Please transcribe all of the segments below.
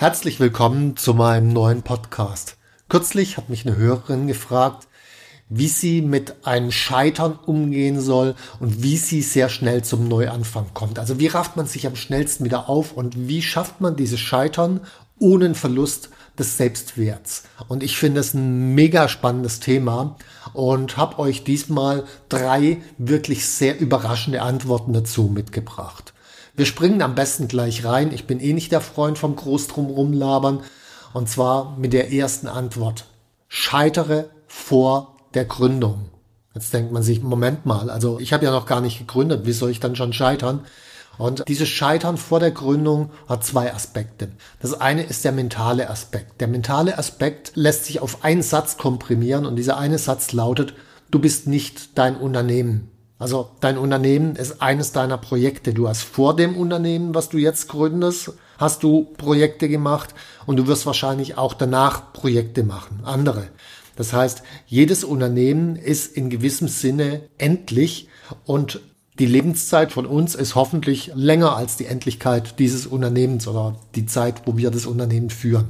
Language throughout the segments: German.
Herzlich willkommen zu meinem neuen Podcast. Kürzlich hat mich eine Hörerin gefragt, wie sie mit einem Scheitern umgehen soll und wie sie sehr schnell zum Neuanfang kommt. Also wie rafft man sich am schnellsten wieder auf und wie schafft man dieses Scheitern ohne einen Verlust des Selbstwerts. Und ich finde es ein mega spannendes Thema und habe euch diesmal drei wirklich sehr überraschende Antworten dazu mitgebracht. Wir springen am besten gleich rein. Ich bin eh nicht der Freund vom Groß drumrum labern. Und zwar mit der ersten Antwort. Scheitere vor der Gründung. Jetzt denkt man sich, Moment mal, also ich habe ja noch gar nicht gegründet, wie soll ich dann schon scheitern? Und dieses Scheitern vor der Gründung hat zwei Aspekte. Das eine ist der mentale Aspekt. Der mentale Aspekt lässt sich auf einen Satz komprimieren und dieser eine Satz lautet, du bist nicht dein Unternehmen. Also dein Unternehmen ist eines deiner Projekte. Du hast vor dem Unternehmen, was du jetzt gründest, hast du Projekte gemacht und du wirst wahrscheinlich auch danach Projekte machen, andere. Das heißt, jedes Unternehmen ist in gewissem Sinne endlich und die Lebenszeit von uns ist hoffentlich länger als die Endlichkeit dieses Unternehmens oder die Zeit, wo wir das Unternehmen führen.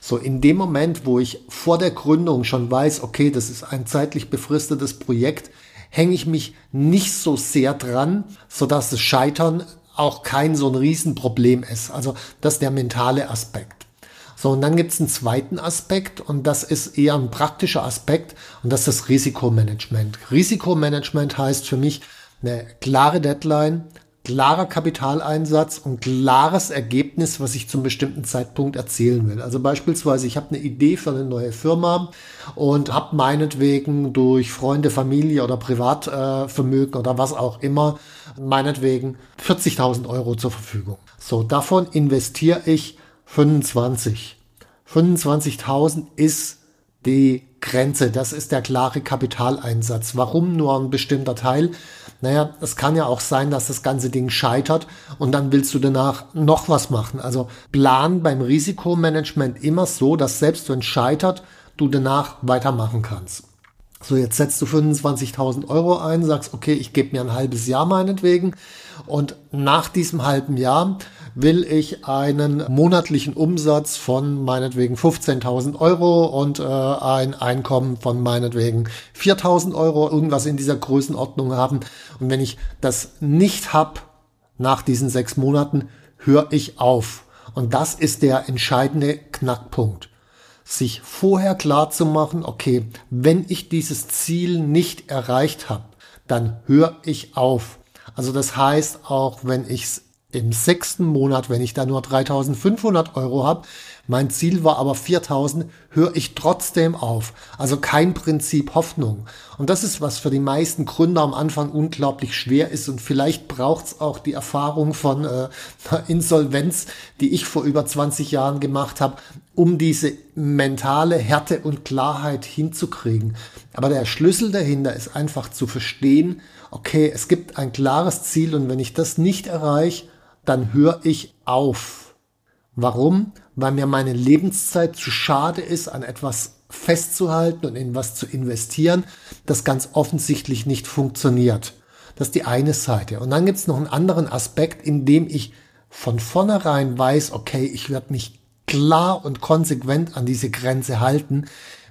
So in dem Moment, wo ich vor der Gründung schon weiß, okay, das ist ein zeitlich befristetes Projekt, hänge ich mich nicht so sehr dran, so dass das Scheitern auch kein so ein Riesenproblem ist. Also das ist der mentale Aspekt. So, und dann gibt es einen zweiten Aspekt und das ist eher ein praktischer Aspekt und das ist das Risikomanagement. Risikomanagement heißt für mich eine klare Deadline, klarer Kapitaleinsatz und klares Ergebnis, was ich zum bestimmten Zeitpunkt erzielen will. Also beispielsweise, ich habe eine Idee für eine neue Firma und habe meinetwegen durch Freunde, Familie oder Privatvermögen äh, oder was auch immer, meinetwegen 40.000 Euro zur Verfügung. So, davon investiere ich 25. 25.000 ist die Grenze. Das ist der klare Kapitaleinsatz. Warum nur ein bestimmter Teil? Naja, es kann ja auch sein, dass das ganze Ding scheitert und dann willst du danach noch was machen. Also plan beim Risikomanagement immer so, dass selbst wenn es scheitert, du danach weitermachen kannst. So, jetzt setzt du 25.000 Euro ein, sagst, okay, ich gebe mir ein halbes Jahr meinetwegen und nach diesem halben Jahr will ich einen monatlichen Umsatz von meinetwegen 15.000 Euro und äh, ein Einkommen von meinetwegen 4.000 Euro, irgendwas in dieser Größenordnung haben. Und wenn ich das nicht hab nach diesen sechs Monaten, höre ich auf. Und das ist der entscheidende Knackpunkt sich vorher klar zu machen, okay, wenn ich dieses Ziel nicht erreicht habe, dann höre ich auf. Also das heißt, auch wenn ich es im sechsten Monat, wenn ich da nur 3500 Euro habe, mein Ziel war aber 4000, höre ich trotzdem auf. Also kein Prinzip Hoffnung. Und das ist, was für die meisten Gründer am Anfang unglaublich schwer ist. Und vielleicht braucht es auch die Erfahrung von äh, Insolvenz, die ich vor über 20 Jahren gemacht habe, um diese mentale Härte und Klarheit hinzukriegen. Aber der Schlüssel dahinter ist einfach zu verstehen, okay, es gibt ein klares Ziel und wenn ich das nicht erreiche, dann höre ich auf. Warum? Weil mir meine Lebenszeit zu schade ist, an etwas festzuhalten und in was zu investieren, das ganz offensichtlich nicht funktioniert. Das ist die eine Seite. Und dann gibt es noch einen anderen Aspekt, in dem ich von vornherein weiß, okay, ich werde mich klar und konsequent an diese Grenze halten,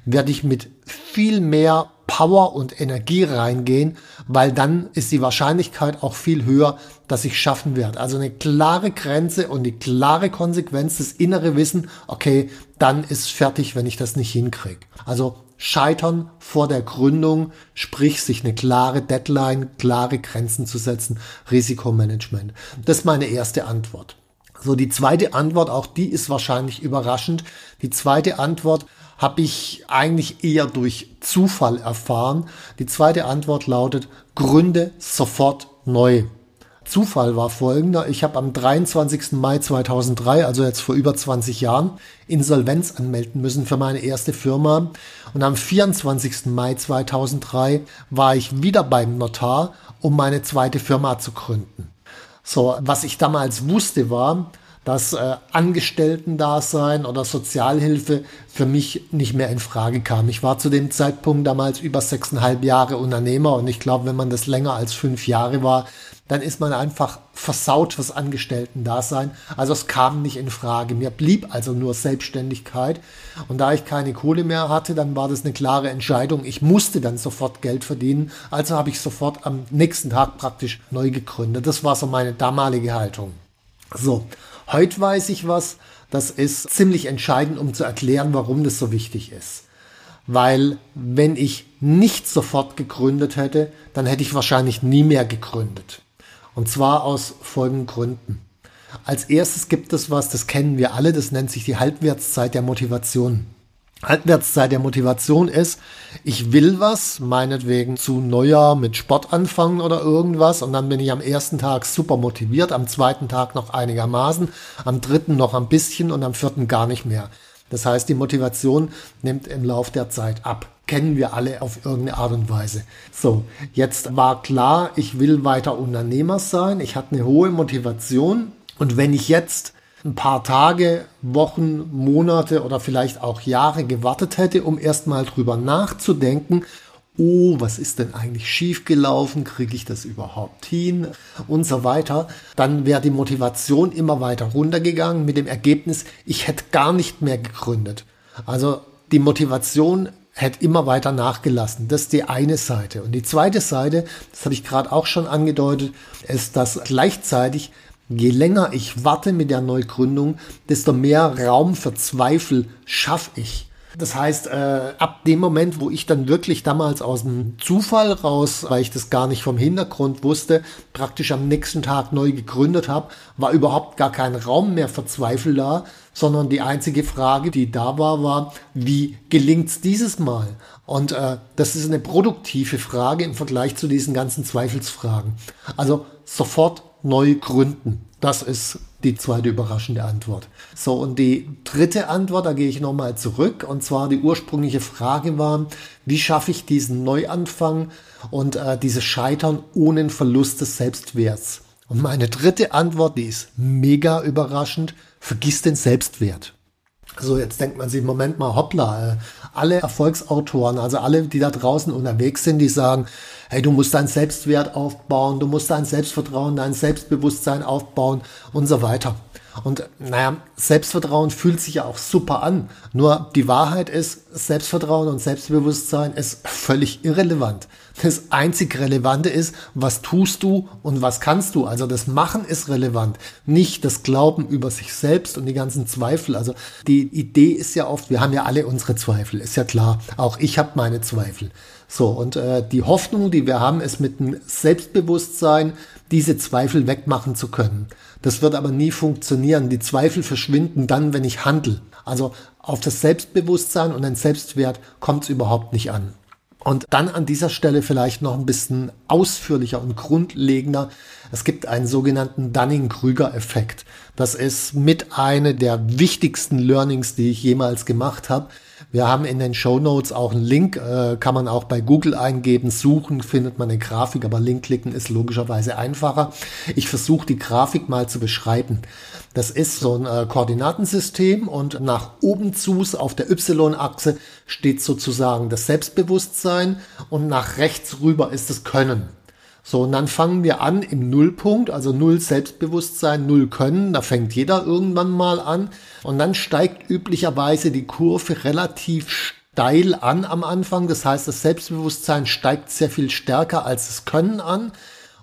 werde ich mit viel mehr Power und Energie reingehen, weil dann ist die Wahrscheinlichkeit auch viel höher, dass ich schaffen werde. Also eine klare Grenze und die klare Konsequenz, das innere Wissen, okay, dann ist fertig, wenn ich das nicht hinkriege. Also Scheitern vor der Gründung, sprich sich eine klare Deadline, klare Grenzen zu setzen, Risikomanagement. Das ist meine erste Antwort. So, die zweite Antwort, auch die ist wahrscheinlich überraschend. Die zweite Antwort habe ich eigentlich eher durch Zufall erfahren. Die zweite Antwort lautet, gründe sofort neu. Zufall war folgender. Ich habe am 23. Mai 2003, also jetzt vor über 20 Jahren, Insolvenz anmelden müssen für meine erste Firma. Und am 24. Mai 2003 war ich wieder beim Notar, um meine zweite Firma zu gründen. So, was ich damals wusste war, dass äh, Angestellten-Dasein oder Sozialhilfe für mich nicht mehr in Frage kam. Ich war zu dem Zeitpunkt damals über sechseinhalb Jahre Unternehmer und ich glaube, wenn man das länger als fünf Jahre war, dann ist man einfach versaut fürs Angestellten-Dasein. Also es kam nicht in Frage. Mir blieb also nur Selbstständigkeit. Und da ich keine Kohle mehr hatte, dann war das eine klare Entscheidung. Ich musste dann sofort Geld verdienen. Also habe ich sofort am nächsten Tag praktisch neu gegründet. Das war so meine damalige Haltung. So, heute weiß ich was. Das ist ziemlich entscheidend, um zu erklären, warum das so wichtig ist weil wenn ich nicht sofort gegründet hätte, dann hätte ich wahrscheinlich nie mehr gegründet. Und zwar aus folgenden Gründen. Als erstes gibt es was, das kennen wir alle, das nennt sich die Halbwertszeit der Motivation. Halbwertszeit der Motivation ist, ich will was, meinetwegen zu Neujahr mit Sport anfangen oder irgendwas und dann bin ich am ersten Tag super motiviert, am zweiten Tag noch einigermaßen, am dritten noch ein bisschen und am vierten gar nicht mehr. Das heißt, die Motivation nimmt im Lauf der Zeit ab kennen wir alle auf irgendeine Art und Weise. So, jetzt war klar, ich will weiter Unternehmer sein. Ich hatte eine hohe Motivation. Und wenn ich jetzt ein paar Tage, Wochen, Monate oder vielleicht auch Jahre gewartet hätte, um erstmal drüber nachzudenken, oh, was ist denn eigentlich schiefgelaufen, kriege ich das überhaupt hin und so weiter, dann wäre die Motivation immer weiter runtergegangen mit dem Ergebnis, ich hätte gar nicht mehr gegründet. Also die Motivation hätte immer weiter nachgelassen. Das ist die eine Seite. Und die zweite Seite, das habe ich gerade auch schon angedeutet, ist, dass gleichzeitig, je länger ich warte mit der Neugründung, desto mehr Raum für Zweifel schaffe ich. Das heißt, äh, ab dem Moment, wo ich dann wirklich damals aus dem Zufall raus, weil ich das gar nicht vom Hintergrund wusste, praktisch am nächsten Tag neu gegründet habe, war überhaupt gar kein Raum mehr für Zweifel da, sondern die einzige Frage, die da war, war, wie gelingt's dieses Mal? Und äh, das ist eine produktive Frage im Vergleich zu diesen ganzen Zweifelsfragen. Also sofort neu gründen. Das ist die zweite überraschende Antwort. So, und die dritte Antwort, da gehe ich nochmal zurück. Und zwar die ursprüngliche Frage war, wie schaffe ich diesen Neuanfang und äh, dieses Scheitern ohne Verlust des Selbstwerts? Und meine dritte Antwort, die ist mega überraschend, vergiss den Selbstwert. So, jetzt denkt man sich, Moment mal, hoppla, äh, alle Erfolgsautoren, also alle, die da draußen unterwegs sind, die sagen, hey, du musst deinen Selbstwert aufbauen, du musst dein Selbstvertrauen, dein Selbstbewusstsein aufbauen und so weiter. Und naja, Selbstvertrauen fühlt sich ja auch super an. Nur die Wahrheit ist, Selbstvertrauen und Selbstbewusstsein ist völlig irrelevant. Das einzig Relevante ist, was tust du und was kannst du. Also das Machen ist relevant, nicht das Glauben über sich selbst und die ganzen Zweifel. Also die Idee ist ja oft, wir haben ja alle unsere Zweifel, ist ja klar. Auch ich habe meine Zweifel. So, und äh, die Hoffnung, die wir haben, ist mit dem Selbstbewusstsein, diese Zweifel wegmachen zu können. Das wird aber nie funktionieren. Die Zweifel verschwinden dann, wenn ich handle. Also auf das Selbstbewusstsein und den Selbstwert kommt es überhaupt nicht an. Und dann an dieser Stelle vielleicht noch ein bisschen ausführlicher und grundlegender. Es gibt einen sogenannten Dunning-Krüger-Effekt. Das ist mit eine der wichtigsten Learnings, die ich jemals gemacht habe. Wir haben in den Show Notes auch einen Link, äh, kann man auch bei Google eingeben, suchen, findet man eine Grafik, aber Link klicken ist logischerweise einfacher. Ich versuche die Grafik mal zu beschreiben. Das ist so ein äh, Koordinatensystem und nach oben zu auf der Y-Achse steht sozusagen das Selbstbewusstsein und nach rechts rüber ist das Können. So, und dann fangen wir an im Nullpunkt, also Null Selbstbewusstsein, Null Können, da fängt jeder irgendwann mal an. Und dann steigt üblicherweise die Kurve relativ steil an am Anfang. Das heißt, das Selbstbewusstsein steigt sehr viel stärker als das Können an.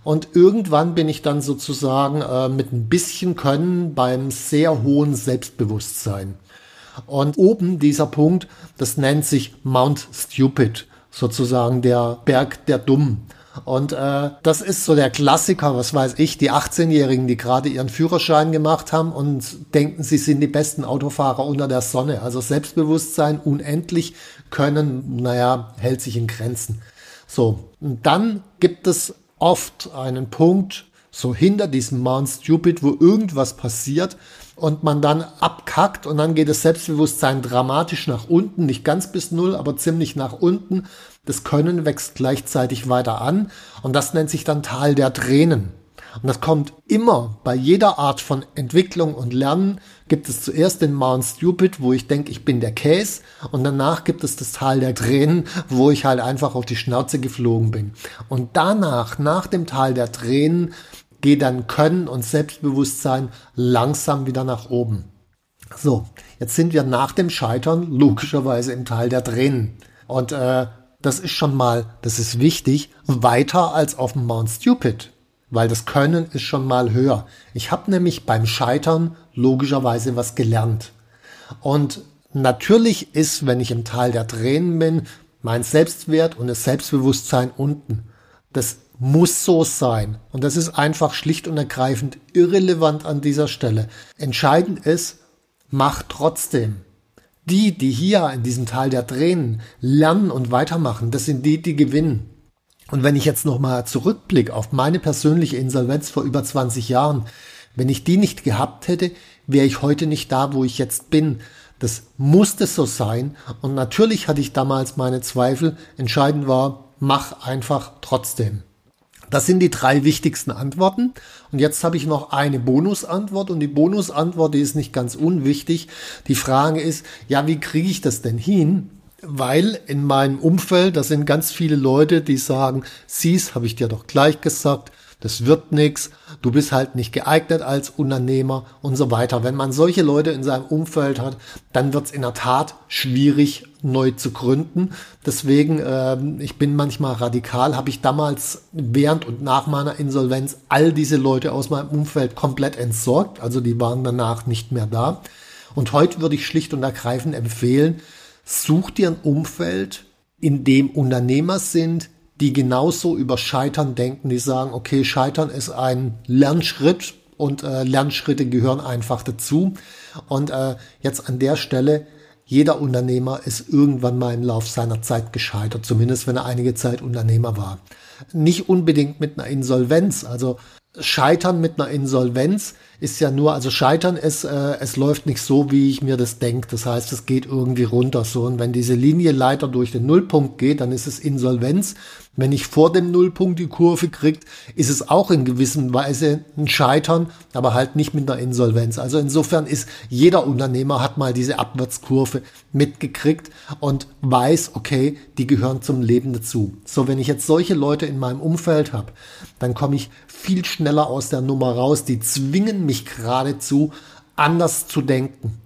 Und irgendwann bin ich dann sozusagen äh, mit ein bisschen Können beim sehr hohen Selbstbewusstsein. Und oben dieser Punkt, das nennt sich Mount Stupid, sozusagen der Berg der Dummen. Und äh, das ist so der Klassiker, was weiß ich, die 18-Jährigen, die gerade ihren Führerschein gemacht haben und denken, sie sind die besten Autofahrer unter der Sonne. Also Selbstbewusstsein unendlich können, naja, hält sich in Grenzen. So, und dann gibt es oft einen Punkt, so hinter diesem Mount Stupid, wo irgendwas passiert und man dann abkackt und dann geht das Selbstbewusstsein dramatisch nach unten, nicht ganz bis null, aber ziemlich nach unten. Das Können wächst gleichzeitig weiter an und das nennt sich dann Tal der Tränen. Und das kommt immer bei jeder Art von Entwicklung und Lernen gibt es zuerst den Mount Stupid, wo ich denke, ich bin der Case und danach gibt es das Tal der Tränen, wo ich halt einfach auf die Schnauze geflogen bin. Und danach, nach dem Tal der Tränen, geht dann Können und Selbstbewusstsein langsam wieder nach oben. So, jetzt sind wir nach dem Scheitern logischerweise im Tal der Tränen. Und äh, das ist schon mal, das ist wichtig, weiter als auf dem Mount Stupid weil das Können ist schon mal höher. Ich habe nämlich beim Scheitern logischerweise was gelernt. Und natürlich ist, wenn ich im Tal der Tränen bin, mein Selbstwert und das Selbstbewusstsein unten. Das muss so sein. Und das ist einfach schlicht und ergreifend irrelevant an dieser Stelle. Entscheidend ist, mach trotzdem. Die, die hier in diesem Tal der Tränen lernen und weitermachen, das sind die, die gewinnen. Und wenn ich jetzt nochmal zurückblicke auf meine persönliche Insolvenz vor über 20 Jahren, wenn ich die nicht gehabt hätte, wäre ich heute nicht da, wo ich jetzt bin. Das musste so sein. Und natürlich hatte ich damals meine Zweifel. Entscheidend war, mach einfach trotzdem. Das sind die drei wichtigsten Antworten. Und jetzt habe ich noch eine Bonusantwort. Und die Bonusantwort, die ist nicht ganz unwichtig. Die Frage ist, ja, wie kriege ich das denn hin, weil in meinem Umfeld, da sind ganz viele Leute, die sagen, siehst, habe ich dir doch gleich gesagt, das wird nix, du bist halt nicht geeignet als Unternehmer und so weiter. Wenn man solche Leute in seinem Umfeld hat, dann wird es in der Tat schwierig, neu zu gründen. Deswegen, äh, ich bin manchmal radikal, habe ich damals während und nach meiner Insolvenz all diese Leute aus meinem Umfeld komplett entsorgt. Also die waren danach nicht mehr da. Und heute würde ich schlicht und ergreifend empfehlen, Such dir ein Umfeld, in dem Unternehmer sind, die genauso über Scheitern denken, die sagen, okay, Scheitern ist ein Lernschritt und äh, Lernschritte gehören einfach dazu. Und äh, jetzt an der Stelle, jeder Unternehmer ist irgendwann mal im Lauf seiner Zeit gescheitert, zumindest wenn er einige Zeit Unternehmer war. Nicht unbedingt mit einer Insolvenz, also Scheitern mit einer Insolvenz ist ja nur, also Scheitern ist, äh, es läuft nicht so, wie ich mir das denke. Das heißt, es geht irgendwie runter so. Und wenn diese Linie Leiter durch den Nullpunkt geht, dann ist es Insolvenz. Wenn ich vor dem Nullpunkt die Kurve kriegt, ist es auch in gewisser Weise ein Scheitern, aber halt nicht mit einer Insolvenz. Also insofern ist jeder Unternehmer hat mal diese Abwärtskurve mitgekriegt und weiß, okay, die gehören zum Leben dazu. So, wenn ich jetzt solche Leute in meinem Umfeld habe, dann komme ich viel schneller aus der Nummer raus. Die zwingen mich geradezu, anders zu denken.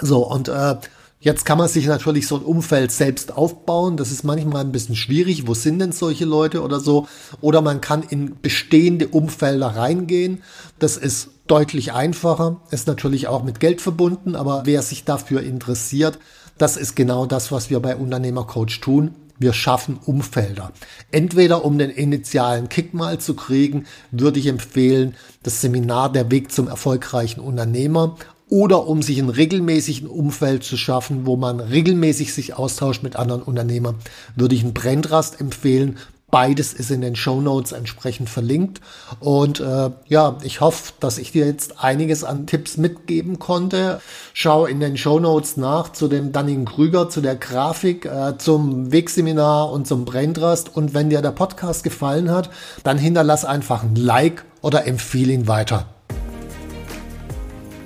So, und äh, Jetzt kann man sich natürlich so ein Umfeld selbst aufbauen. Das ist manchmal ein bisschen schwierig. Wo sind denn solche Leute oder so? Oder man kann in bestehende Umfelder reingehen. Das ist deutlich einfacher. Ist natürlich auch mit Geld verbunden. Aber wer sich dafür interessiert, das ist genau das, was wir bei Unternehmercoach tun. Wir schaffen Umfelder. Entweder um den initialen Kick mal zu kriegen, würde ich empfehlen, das Seminar Der Weg zum erfolgreichen Unternehmer oder um sich ein regelmäßigen Umfeld zu schaffen, wo man regelmäßig sich austauscht mit anderen Unternehmern, würde ich einen Brandrast empfehlen. Beides ist in den Show Notes entsprechend verlinkt. Und äh, ja, ich hoffe, dass ich dir jetzt einiges an Tipps mitgeben konnte. Schau in den Show Notes nach zu dem Dunning-Krüger, zu der Grafik, äh, zum Wegseminar und zum Brandrast. Und wenn dir der Podcast gefallen hat, dann hinterlass einfach ein Like oder empfehle ihn weiter.